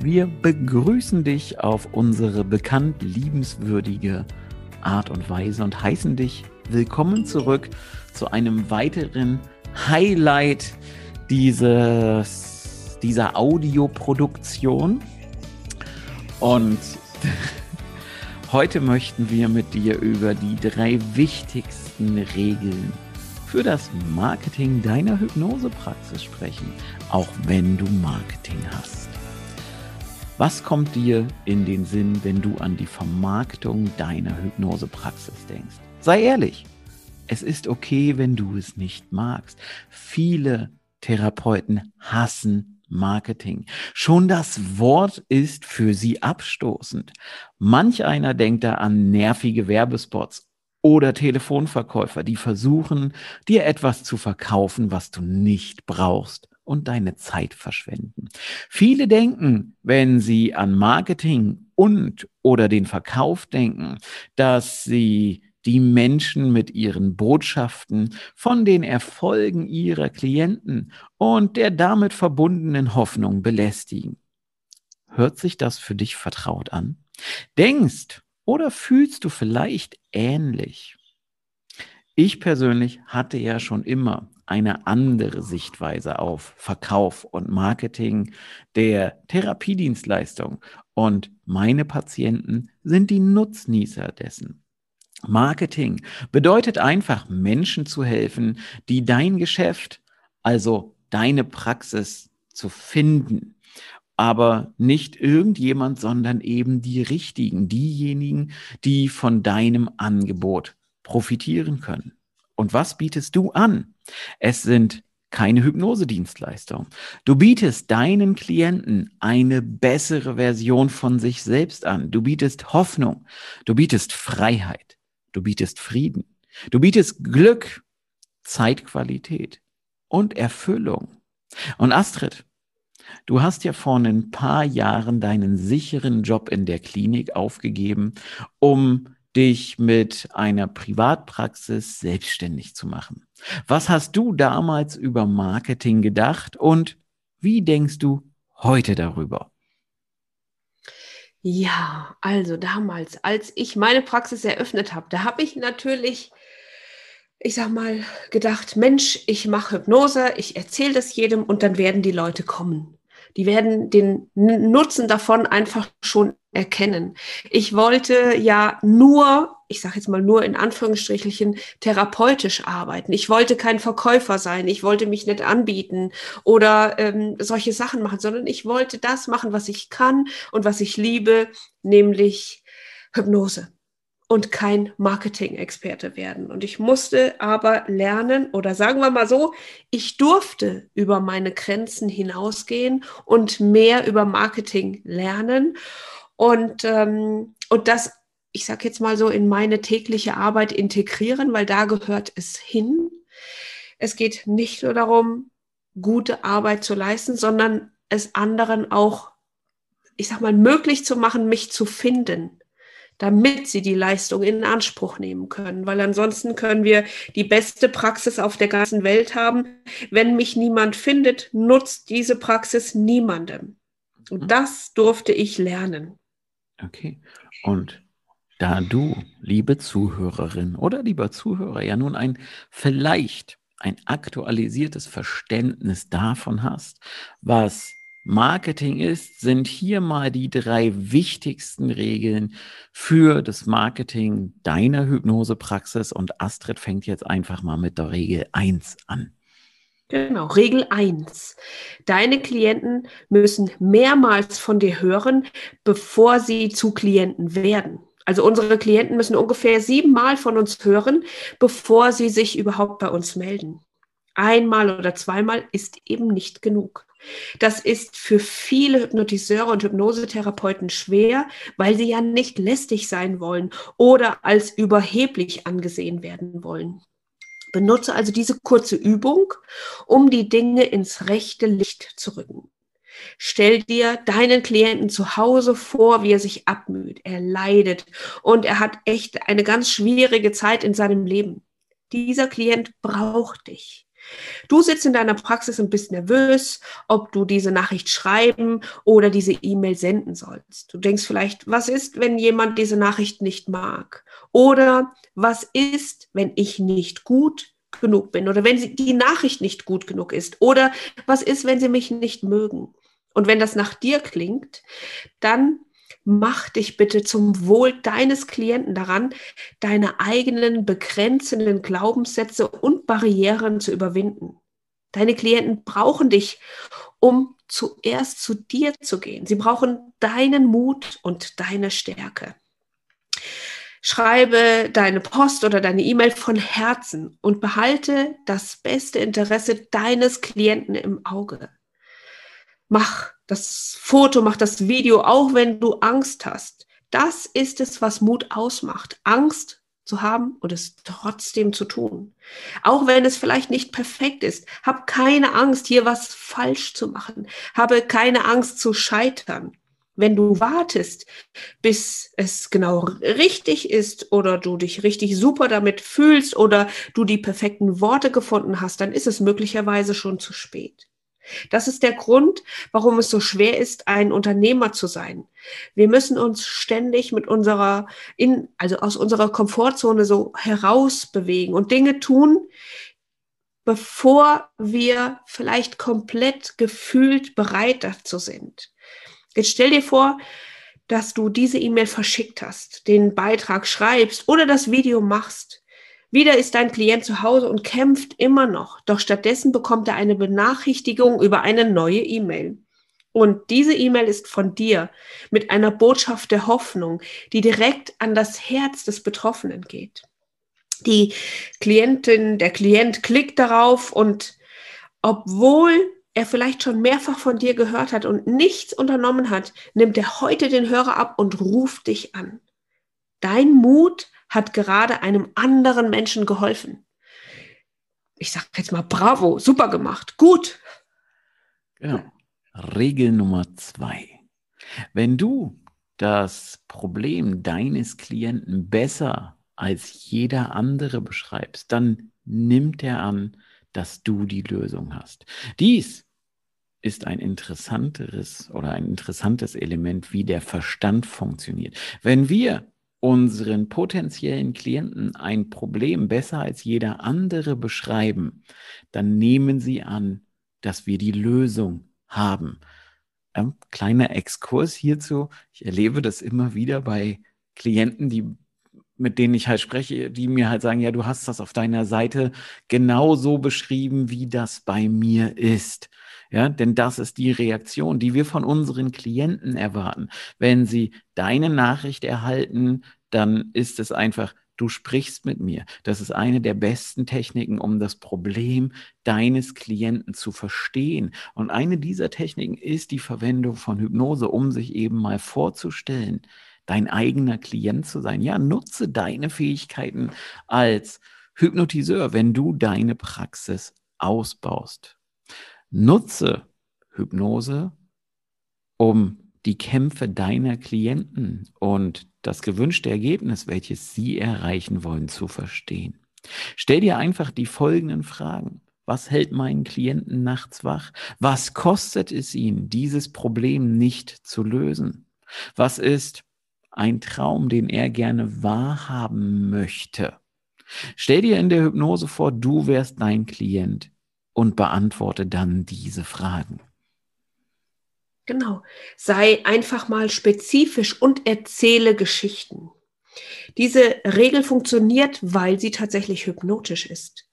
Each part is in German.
wir begrüßen dich auf unsere bekannt liebenswürdige Art und Weise und heißen dich willkommen zurück zu einem weiteren Highlight dieses, dieser Audioproduktion. Und heute möchten wir mit dir über die drei wichtigsten Regeln für das Marketing deiner Hypnosepraxis sprechen, auch wenn du Marketing hast. Was kommt dir in den Sinn, wenn du an die Vermarktung deiner Hypnosepraxis denkst? Sei ehrlich. Es ist okay, wenn du es nicht magst. Viele Therapeuten hassen Marketing. Schon das Wort ist für sie abstoßend. Manch einer denkt da an nervige Werbespots oder Telefonverkäufer, die versuchen, dir etwas zu verkaufen, was du nicht brauchst und deine Zeit verschwenden. Viele denken, wenn sie an Marketing und oder den Verkauf denken, dass sie die Menschen mit ihren Botschaften von den Erfolgen ihrer Klienten und der damit verbundenen Hoffnung belästigen. Hört sich das für dich vertraut an? Denkst oder fühlst du vielleicht ähnlich? Ich persönlich hatte ja schon immer eine andere Sichtweise auf Verkauf und Marketing der Therapiedienstleistung. Und meine Patienten sind die Nutznießer dessen. Marketing bedeutet einfach, Menschen zu helfen, die dein Geschäft, also deine Praxis zu finden. Aber nicht irgendjemand, sondern eben die richtigen, diejenigen, die von deinem Angebot profitieren können. Und was bietest du an? Es sind keine Hypnosedienstleistung. Du bietest deinen Klienten eine bessere Version von sich selbst an. Du bietest Hoffnung. Du bietest Freiheit. Du bietest Frieden. Du bietest Glück, Zeitqualität und Erfüllung. Und Astrid, du hast ja vor ein paar Jahren deinen sicheren Job in der Klinik aufgegeben, um dich mit einer Privatpraxis selbstständig zu machen. Was hast du damals über Marketing gedacht und wie denkst du heute darüber? Ja, also damals, als ich meine Praxis eröffnet habe, da habe ich natürlich, ich sag mal, gedacht, Mensch, ich mache Hypnose, ich erzähle das jedem und dann werden die Leute kommen. Die werden den Nutzen davon einfach schon erkennen. Ich wollte ja nur, ich sage jetzt mal nur in Anführungsstrichelchen, therapeutisch arbeiten. Ich wollte kein Verkäufer sein. Ich wollte mich nicht anbieten oder ähm, solche Sachen machen, sondern ich wollte das machen, was ich kann und was ich liebe, nämlich Hypnose und kein Marketing-Experte werden. Und ich musste aber lernen, oder sagen wir mal so, ich durfte über meine Grenzen hinausgehen und mehr über Marketing lernen. Und, ähm, und das, ich sage jetzt mal so, in meine tägliche Arbeit integrieren, weil da gehört es hin. Es geht nicht nur darum, gute Arbeit zu leisten, sondern es anderen auch, ich sag mal, möglich zu machen, mich zu finden damit sie die Leistung in Anspruch nehmen können. Weil ansonsten können wir die beste Praxis auf der ganzen Welt haben. Wenn mich niemand findet, nutzt diese Praxis niemandem. Und mhm. das durfte ich lernen. Okay. Und da du, liebe Zuhörerin oder lieber Zuhörer, ja nun ein vielleicht ein aktualisiertes Verständnis davon hast, was Marketing ist, sind hier mal die drei wichtigsten Regeln für das Marketing deiner Hypnosepraxis. Und Astrid fängt jetzt einfach mal mit der Regel 1 an. Genau, Regel 1. Deine Klienten müssen mehrmals von dir hören, bevor sie zu Klienten werden. Also unsere Klienten müssen ungefähr siebenmal von uns hören, bevor sie sich überhaupt bei uns melden. Einmal oder zweimal ist eben nicht genug. Das ist für viele Hypnotiseure und Hypnosetherapeuten schwer, weil sie ja nicht lästig sein wollen oder als überheblich angesehen werden wollen. Benutze also diese kurze Übung, um die Dinge ins rechte Licht zu rücken. Stell dir deinen Klienten zu Hause vor, wie er sich abmüht. Er leidet und er hat echt eine ganz schwierige Zeit in seinem Leben. Dieser Klient braucht dich. Du sitzt in deiner Praxis und bist nervös, ob du diese Nachricht schreiben oder diese E-Mail senden sollst. Du denkst vielleicht, was ist, wenn jemand diese Nachricht nicht mag? Oder was ist, wenn ich nicht gut genug bin? Oder wenn die Nachricht nicht gut genug ist? Oder was ist, wenn sie mich nicht mögen? Und wenn das nach dir klingt, dann mach dich bitte zum Wohl deines Klienten daran, deine eigenen begrenzenden Glaubenssätze und Barrieren zu überwinden. Deine Klienten brauchen dich, um zuerst zu dir zu gehen. Sie brauchen deinen Mut und deine Stärke. Schreibe deine Post oder deine E-Mail von Herzen und behalte das beste Interesse deines Klienten im Auge. Mach das Foto, mach das Video, auch wenn du Angst hast. Das ist es, was Mut ausmacht. Angst zu haben und es trotzdem zu tun. Auch wenn es vielleicht nicht perfekt ist. Hab keine Angst, hier was falsch zu machen. Habe keine Angst zu scheitern. Wenn du wartest, bis es genau richtig ist oder du dich richtig super damit fühlst oder du die perfekten Worte gefunden hast, dann ist es möglicherweise schon zu spät. Das ist der Grund, warum es so schwer ist, ein Unternehmer zu sein. Wir müssen uns ständig mit unserer, in, also aus unserer Komfortzone so herausbewegen und Dinge tun, bevor wir vielleicht komplett gefühlt bereit dazu sind. Jetzt stell dir vor, dass du diese E-Mail verschickt hast, den Beitrag schreibst oder das Video machst. Wieder ist dein Klient zu Hause und kämpft immer noch, doch stattdessen bekommt er eine Benachrichtigung über eine neue E-Mail. Und diese E-Mail ist von dir mit einer Botschaft der Hoffnung, die direkt an das Herz des Betroffenen geht. Die Klientin, der Klient klickt darauf und obwohl er vielleicht schon mehrfach von dir gehört hat und nichts unternommen hat, nimmt er heute den Hörer ab und ruft dich an. Dein Mut hat gerade einem anderen Menschen geholfen. Ich sage jetzt mal, bravo, super gemacht, gut. Genau. Regel Nummer zwei. Wenn du das Problem deines Klienten besser als jeder andere beschreibst, dann nimmt er an, dass du die Lösung hast. Dies ist ein interessanteres oder ein interessantes Element, wie der Verstand funktioniert. Wenn wir unseren potenziellen Klienten ein Problem besser als jeder andere beschreiben, dann nehmen sie an, dass wir die Lösung haben. Ähm, kleiner Exkurs hierzu. Ich erlebe das immer wieder bei Klienten, die mit denen ich halt spreche, die mir halt sagen, ja, du hast das auf deiner Seite genau so beschrieben, wie das bei mir ist. Ja, denn das ist die Reaktion, die wir von unseren Klienten erwarten. Wenn sie deine Nachricht erhalten, dann ist es einfach, du sprichst mit mir. Das ist eine der besten Techniken, um das Problem deines Klienten zu verstehen. Und eine dieser Techniken ist die Verwendung von Hypnose, um sich eben mal vorzustellen, dein eigener Klient zu sein. Ja, nutze deine Fähigkeiten als Hypnotiseur, wenn du deine Praxis ausbaust. Nutze Hypnose, um die Kämpfe deiner Klienten und das gewünschte Ergebnis, welches sie erreichen wollen, zu verstehen. Stell dir einfach die folgenden Fragen. Was hält meinen Klienten nachts wach? Was kostet es ihn, dieses Problem nicht zu lösen? Was ist ein Traum, den er gerne wahrhaben möchte? Stell dir in der Hypnose vor, du wärst dein Klient und beantworte dann diese Fragen. Genau. Sei einfach mal spezifisch und erzähle Geschichten. Diese Regel funktioniert, weil sie tatsächlich hypnotisch ist.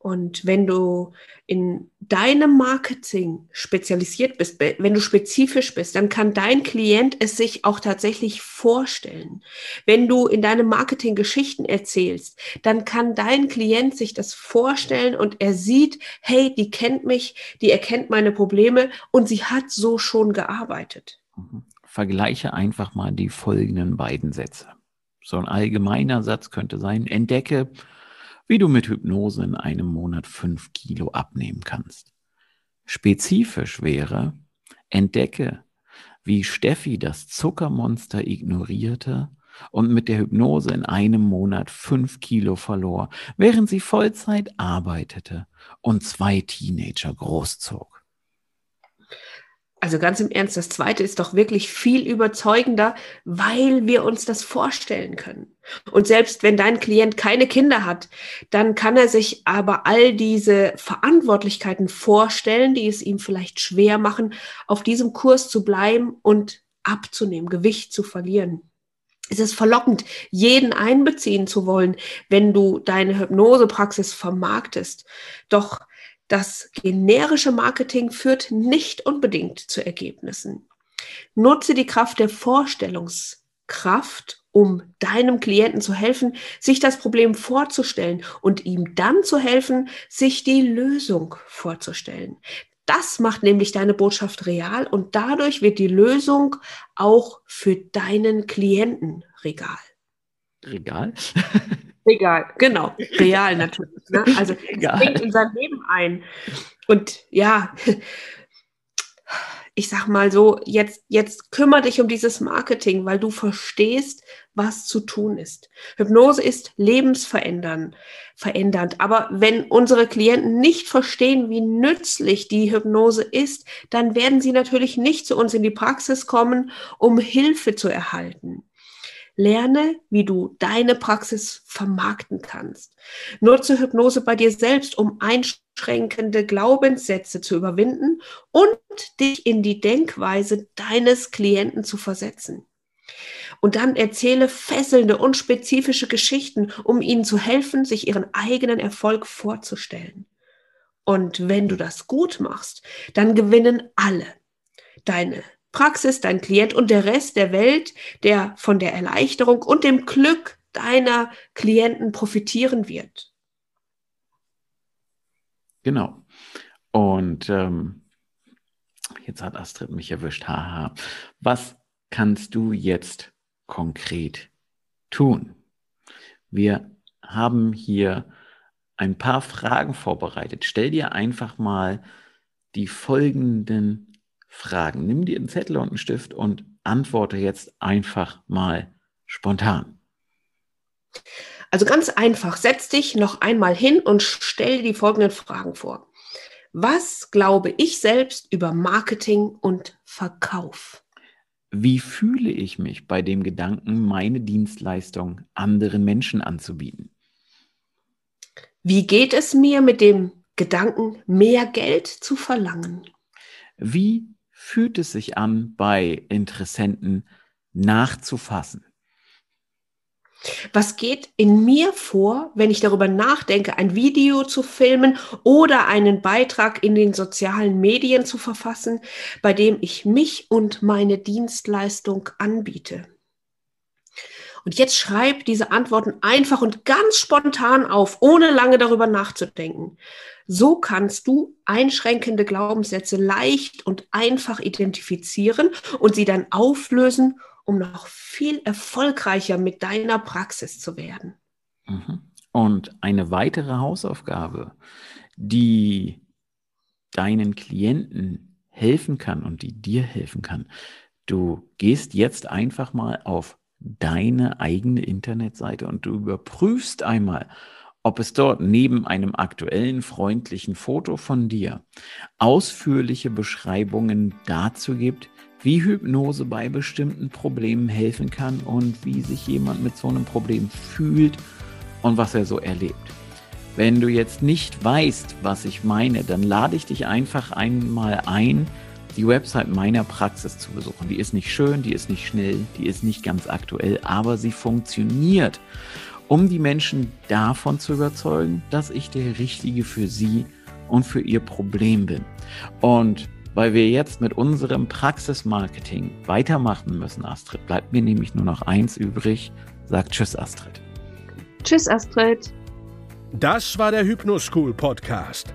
Und wenn du in deinem Marketing spezialisiert bist, wenn du spezifisch bist, dann kann dein Klient es sich auch tatsächlich vorstellen. Wenn du in deinem Marketing Geschichten erzählst, dann kann dein Klient sich das vorstellen und er sieht, hey, die kennt mich, die erkennt meine Probleme und sie hat so schon gearbeitet. Mhm. Vergleiche einfach mal die folgenden beiden Sätze. So ein allgemeiner Satz könnte sein, entdecke, wie du mit Hypnose in einem Monat fünf Kilo abnehmen kannst. Spezifisch wäre, entdecke, wie Steffi das Zuckermonster ignorierte und mit der Hypnose in einem Monat fünf Kilo verlor, während sie Vollzeit arbeitete und zwei Teenager großzog. Also ganz im Ernst, das zweite ist doch wirklich viel überzeugender, weil wir uns das vorstellen können. Und selbst wenn dein Klient keine Kinder hat, dann kann er sich aber all diese Verantwortlichkeiten vorstellen, die es ihm vielleicht schwer machen, auf diesem Kurs zu bleiben und abzunehmen, Gewicht zu verlieren. Es ist verlockend, jeden einbeziehen zu wollen, wenn du deine Hypnosepraxis vermarktest. Doch das generische Marketing führt nicht unbedingt zu Ergebnissen. Nutze die Kraft der Vorstellungskraft, um deinem Klienten zu helfen, sich das Problem vorzustellen und ihm dann zu helfen, sich die Lösung vorzustellen. Das macht nämlich deine Botschaft real und dadurch wird die Lösung auch für deinen Klienten regal. Regal? Egal, genau. Real natürlich. Ne? Also es bringt in sein Leben ein. Und ja, ich sag mal so, jetzt, jetzt kümmere dich um dieses Marketing, weil du verstehst, was zu tun ist. Hypnose ist lebensverändernd, verändernd. Aber wenn unsere Klienten nicht verstehen, wie nützlich die Hypnose ist, dann werden sie natürlich nicht zu uns in die Praxis kommen, um Hilfe zu erhalten. Lerne, wie du deine Praxis vermarkten kannst. Nutze Hypnose bei dir selbst, um einschränkende Glaubenssätze zu überwinden und dich in die Denkweise deines Klienten zu versetzen. Und dann erzähle fesselnde und spezifische Geschichten, um ihnen zu helfen, sich ihren eigenen Erfolg vorzustellen. Und wenn du das gut machst, dann gewinnen alle. Deine Praxis, dein Klient und der Rest der Welt, der von der Erleichterung und dem Glück deiner Klienten profitieren wird. Genau. Und ähm, jetzt hat Astrid mich erwischt. Haha. Was kannst du jetzt konkret tun? Wir haben hier ein paar Fragen vorbereitet. Stell dir einfach mal die folgenden Fragen. Nimm dir einen Zettel und einen Stift und antworte jetzt einfach mal spontan. Also ganz einfach, setz dich noch einmal hin und stell dir die folgenden Fragen vor. Was glaube ich selbst über Marketing und Verkauf? Wie fühle ich mich bei dem Gedanken, meine Dienstleistung anderen Menschen anzubieten? Wie geht es mir mit dem Gedanken, mehr Geld zu verlangen? Wie fühlt es sich an, bei Interessenten nachzufassen? Was geht in mir vor, wenn ich darüber nachdenke, ein Video zu filmen oder einen Beitrag in den sozialen Medien zu verfassen, bei dem ich mich und meine Dienstleistung anbiete? Und jetzt schreib diese Antworten einfach und ganz spontan auf, ohne lange darüber nachzudenken. So kannst du einschränkende Glaubenssätze leicht und einfach identifizieren und sie dann auflösen, um noch viel erfolgreicher mit deiner Praxis zu werden. Mhm. Und eine weitere Hausaufgabe, die deinen Klienten helfen kann und die dir helfen kann. Du gehst jetzt einfach mal auf deine eigene Internetseite und du überprüfst einmal, ob es dort neben einem aktuellen freundlichen Foto von dir ausführliche Beschreibungen dazu gibt, wie Hypnose bei bestimmten Problemen helfen kann und wie sich jemand mit so einem Problem fühlt und was er so erlebt. Wenn du jetzt nicht weißt, was ich meine, dann lade ich dich einfach einmal ein, die Website meiner Praxis zu besuchen. Die ist nicht schön, die ist nicht schnell, die ist nicht ganz aktuell, aber sie funktioniert. um die Menschen davon zu überzeugen, dass ich der Richtige für sie und für ihr Problem bin. Und weil wir jetzt mit unserem Praxismarketing weitermachen müssen, Astrid, bleibt mir nämlich nur noch eins übrig. Sag Tschüss, Astrid. Tschüss, Astrid. Das war der Hypnoschool Podcast.